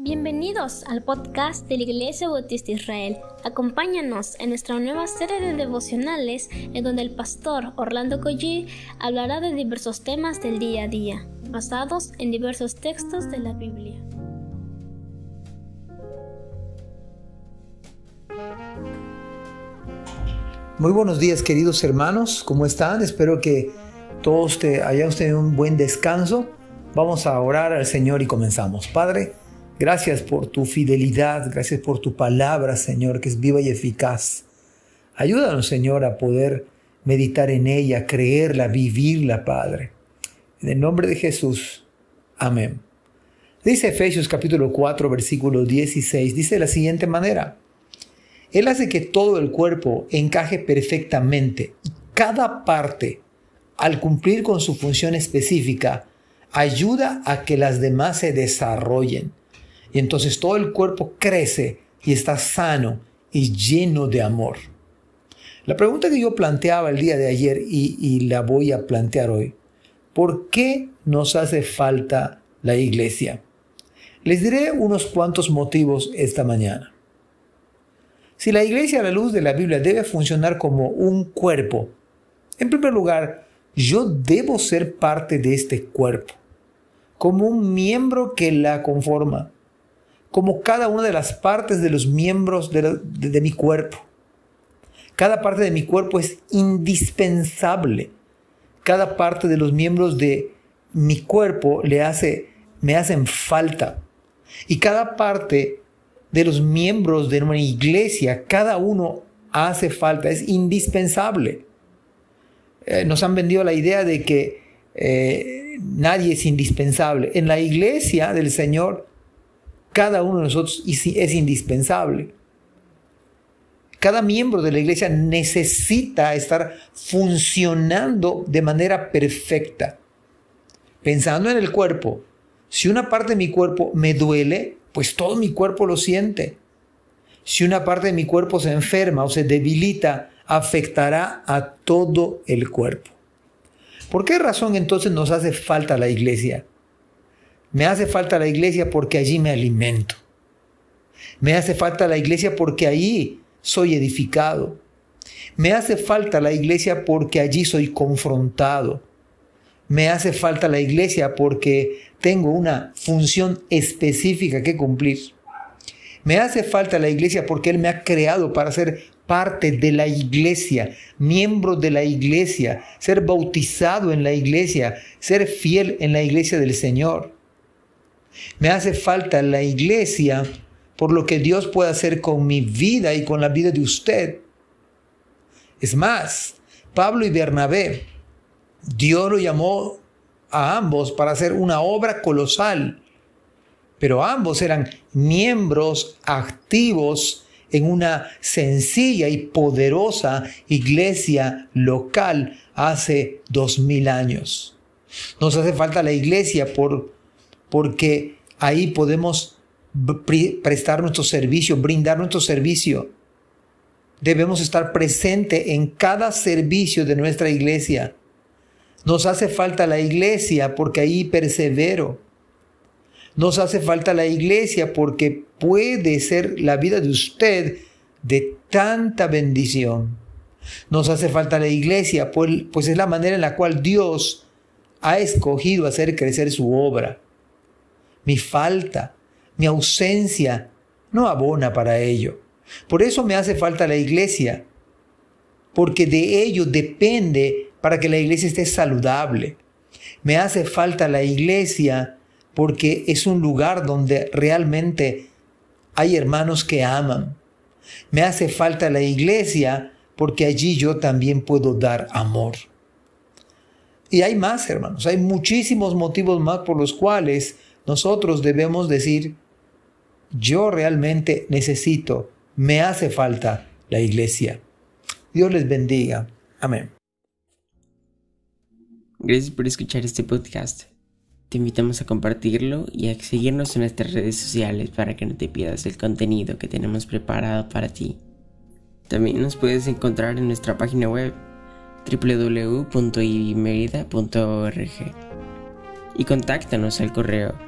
Bienvenidos al podcast de la Iglesia Bautista Israel. Acompáñanos en nuestra nueva serie de devocionales en donde el pastor Orlando Collie hablará de diversos temas del día a día, basados en diversos textos de la Biblia. Muy buenos días queridos hermanos, ¿cómo están? Espero que todos te, hayan tenido un buen descanso. Vamos a orar al Señor y comenzamos. Padre, Gracias por tu fidelidad, gracias por tu palabra, Señor, que es viva y eficaz. Ayúdanos, Señor, a poder meditar en ella, creerla, vivirla, Padre. En el nombre de Jesús. Amén. Dice Efesios capítulo 4, versículo 16, dice de la siguiente manera. Él hace que todo el cuerpo encaje perfectamente cada parte, al cumplir con su función específica, ayuda a que las demás se desarrollen y entonces todo el cuerpo crece y está sano y lleno de amor. La pregunta que yo planteaba el día de ayer y, la voy a plantear hoy, ¿por qué nos hace falta la iglesia? Les diré unos cuantos motivos esta mañana. Si la iglesia a la luz de la Biblia debe funcionar como un cuerpo, en primer lugar, yo debo ser parte de este cuerpo, como un miembro que la conforma como cada una de las partes de los miembros de, mi cuerpo. Cada parte de mi cuerpo es indispensable. Cada parte de los miembros de mi cuerpo le hace, me hacen falta. Y cada parte de los miembros de una iglesia, cada uno hace falta, es indispensable. Eh, nos han vendido la idea de que eh, nadie es indispensable. En la iglesia del Señor cada uno de nosotros es indispensable. Cada miembro de la iglesia necesita estar funcionando de manera perfecta. Pensando en el cuerpo, si una parte de mi cuerpo me duele, pues todo mi cuerpo lo siente. Si una parte de mi cuerpo se enferma o se debilita, afectará a todo el cuerpo. ¿Por qué razón entonces nos hace falta la iglesia? Me hace falta la iglesia porque allí me alimento. Me hace falta la iglesia porque allí soy edificado. Me hace falta la iglesia porque allí soy confrontado. Me hace falta la iglesia porque tengo una función específica que cumplir. Me hace falta la iglesia porque Él me ha creado para ser parte de la iglesia, miembro de la iglesia, ser bautizado en la iglesia, ser fiel en la iglesia del Señor. Me hace falta la iglesia por lo que Dios puede hacer con mi vida y con la vida de usted. Es más, Pablo y Bernabé, Dios lo llamó a ambos para hacer una obra colosal, pero ambos eran miembros activos en una sencilla y poderosa iglesia local hace dos mil años. Nos hace falta la iglesia por porque ahí podemos prestar nuestro servicio, brindar nuestro servicio. Debemos estar presente en cada servicio de nuestra iglesia. Nos hace falta la iglesia porque ahí persevero. Nos hace falta la iglesia porque puede ser la vida de usted de tanta bendición. Nos hace falta la iglesia, pues, pues es la manera en la cual Dios ha escogido hacer crecer su obra mi falta, mi ausencia, no abona para ello. Por eso me hace falta la iglesia, porque de ello depende para que la iglesia esté saludable. Me hace falta la iglesia porque es un lugar donde realmente hay hermanos que aman. Me hace falta la iglesia porque allí yo también puedo dar amor. Y hay más, hermanos, hay muchísimos motivos más por los cuales nosotros debemos decir, yo realmente necesito, me hace falta la iglesia. Dios les bendiga. Amén. Gracias por escuchar este podcast. Te invitamos a compartirlo y a seguirnos en nuestras redes sociales para que no te pierdas el contenido que tenemos preparado para ti. También nos puedes encontrar en nuestra página web www.imerida.org y contáctanos al correo